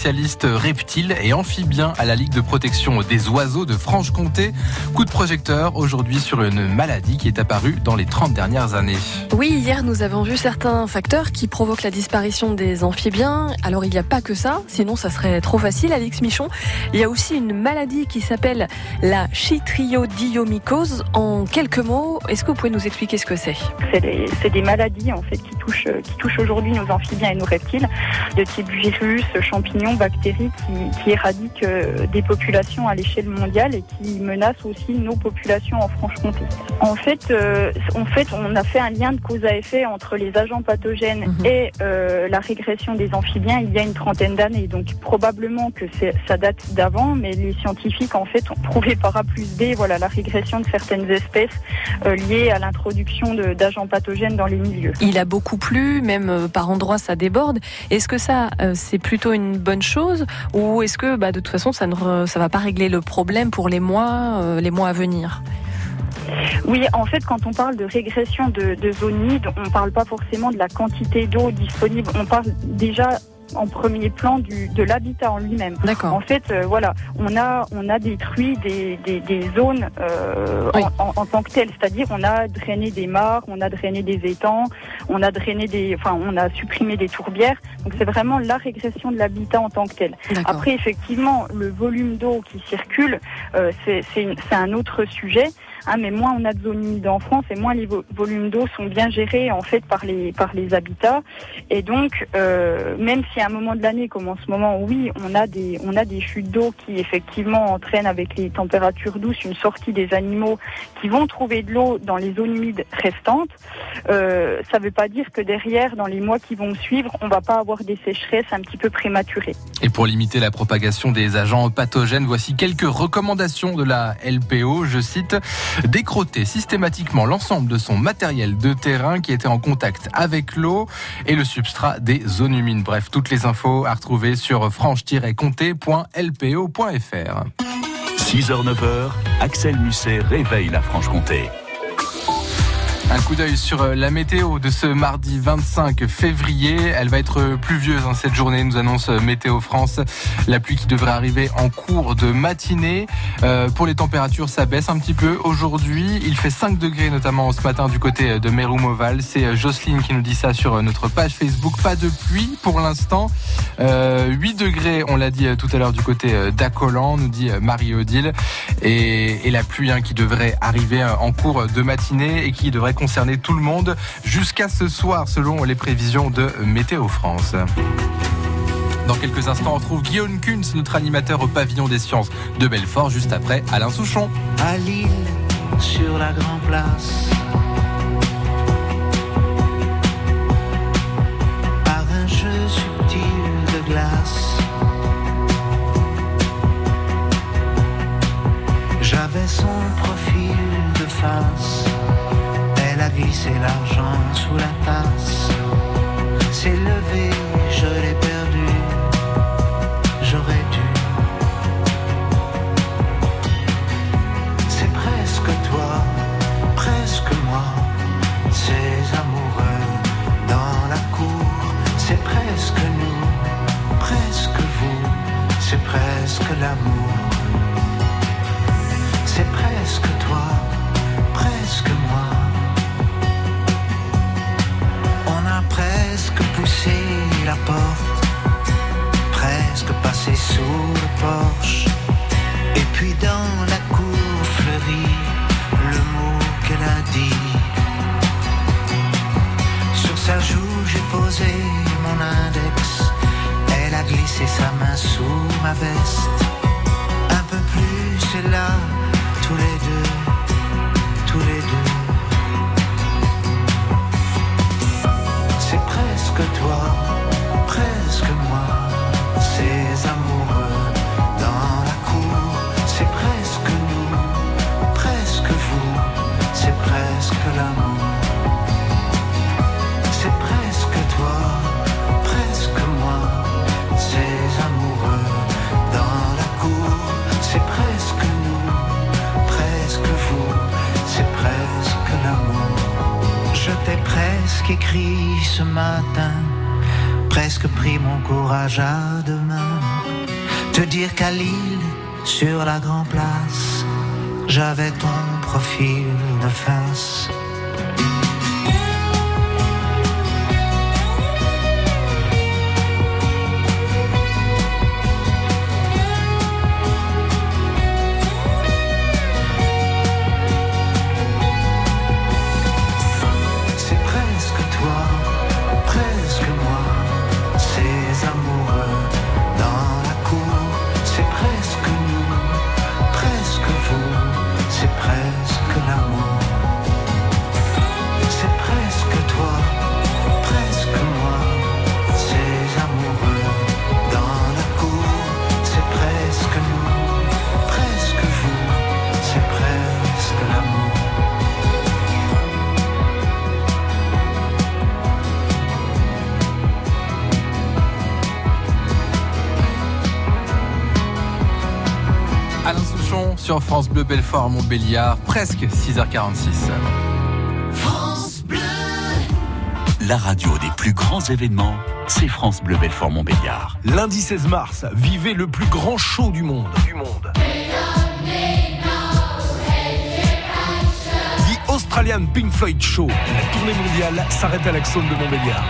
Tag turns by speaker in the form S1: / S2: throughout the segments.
S1: spécialiste reptiles et amphibiens à la Ligue de protection des oiseaux de Franche-Comté. Coup de projecteur aujourd'hui sur une maladie qui est apparue dans les 30 dernières années.
S2: Oui, hier nous avons vu certains facteurs qui provoquent la disparition des amphibiens. Alors il n'y a pas que ça, sinon ça serait trop facile, Alix Michon. Il y a aussi une maladie qui s'appelle la chytriodiomycose. En quelques mots, est-ce que vous pouvez nous expliquer ce que c'est?
S3: C'est des, maladies en fait qui touchent, qui touchent aujourd'hui nos amphibiens et nos reptiles, de type virus, champignons, bactéries, qui, qui éradiquent euh, des populations à l'échelle mondiale et qui menacent aussi nos populations en Franche-Comté. En fait, euh, en fait, on a fait un lien de cause à effet entre les agents pathogènes mhm. et euh, la régression des amphibiens il y a une trentaine d'années. Donc probablement que ça date d'avant, mais les scientifiques en fait ont prouvé par A plus B voilà, la régression de certaines espèces euh, liées à l'introduction d'agents pathogènes dans les milieux.
S2: Il a beaucoup plu, même par endroits ça déborde. Est-ce que ça c'est plutôt une bonne chose ou est-ce que bah, de toute façon ça ne ça va pas régler le problème pour les mois les mois à venir?
S3: Oui, en fait, quand on parle de régression de, de zone humide, on ne parle pas forcément de la quantité d'eau disponible. On parle déjà en premier plan du, de l'habitat en lui-même.
S2: D'accord.
S3: En fait, euh, voilà, on a on a détruit des, des, des zones euh, en, en, tant que telles, c'est-à-dire on a drainé des mares, on a drainé des étangs, on a drainé des, enfin on a supprimé des tourbières. Donc c'est vraiment la régression de l'habitat en tant que tel. Après, effectivement, le volume d'eau qui circule, euh, c'est un autre sujet. Hein, mais moins on a de zones humides en France et moins les volumes d'eau sont bien gérés en fait par les par les habitats. Et donc, euh, même si à un moment de l'année, comme en ce moment, oui, on a des on a des chutes d'eau qui effectivement entraînent avec les températures douces une sortie des animaux qui vont trouver de l'eau dans les zones humides restantes. Euh, ça ne veut pas dire que derrière, dans les mois qui vont suivre, on va pas avoir des sécheresses un petit peu prématurées.
S1: Et pour limiter la propagation des agents pathogènes, voici quelques recommandations de la LPO. Je cite décroter systématiquement l'ensemble de son matériel de terrain qui était en contact avec l'eau et le substrat des zones humides. Bref, toutes les infos à retrouver sur franche-comté.lpo.fr.
S4: 6h-9h, Axel Musset réveille la Franche-Comté.
S1: Un coup d'œil sur euh, la météo de ce mardi 25 février. Elle va être pluvieuse hein, cette journée, nous annonce euh, Météo France. La pluie qui devrait arriver en cours de matinée. Euh, pour les températures, ça baisse un petit peu. Aujourd'hui, il fait 5 degrés, notamment ce matin du côté de Méroumoval. C'est Jocelyne qui nous dit ça sur notre page Facebook. Pas de pluie pour l'instant. 8 degrés, on l'a dit tout à l'heure du côté d'Acolan, nous dit Marie-Odile. Et, la pluie hein, qui devrait arriver en cours de matinée et qui devrait concerner tout le monde jusqu'à ce soir selon les prévisions de Météo France. Dans quelques instants, on retrouve Guillaume Kunz, notre animateur au pavillon des sciences de Belfort, juste après Alain Souchon.
S5: À Lille, sur la Place. Par un jeu subtil de glace. J'avais son profil de face c'est l'argent sous la tasse. C'est levé, je l'ai perdu, j'aurais dû. C'est presque toi, presque moi, ces amoureux dans la cour. C'est presque nous, presque vous, c'est presque l'amour. Sous le porche. Et puis dans la cour fleurie, le mot qu'elle a dit. Sur sa joue, j'ai posé mon index. Elle a glissé sa main sous ma veste. Un peu plus, c'est là, tous les écrit ce matin presque pris mon courage à deux mains. te dire qu'à Lille, sur la grande place, j'avais ton profil de face.
S1: Sur France Bleu Belfort Montbéliard, presque 6h46.
S4: France Bleu La radio des plus grands événements, c'est France Bleu Belfort Montbéliard.
S6: Lundi 16 mars, vivez le plus grand show du monde. Du monde. The Australian Pink Floyd Show. La tournée mondiale s'arrête à l'Axone de Montbéliard.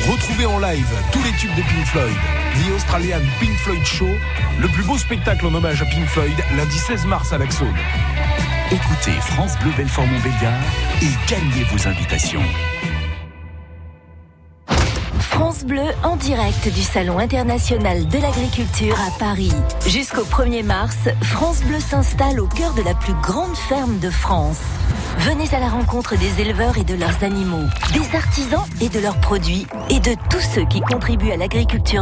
S6: Retrouvez en live tous les tubes de Pink Floyd. The Australian Pink Floyd Show, le plus beau spectacle en hommage à Pink Floyd, lundi 16 mars à l'Axone.
S4: Écoutez France Bleu Belfort Montbéliard et gagnez vos invitations.
S7: France Bleu en direct du Salon international de l'agriculture à Paris. Jusqu'au 1er mars, France Bleu s'installe au cœur de la plus grande ferme de France. Venez à la rencontre des éleveurs et de leurs animaux, des artisans et de leurs produits, et de tous ceux qui contribuent à l'agriculture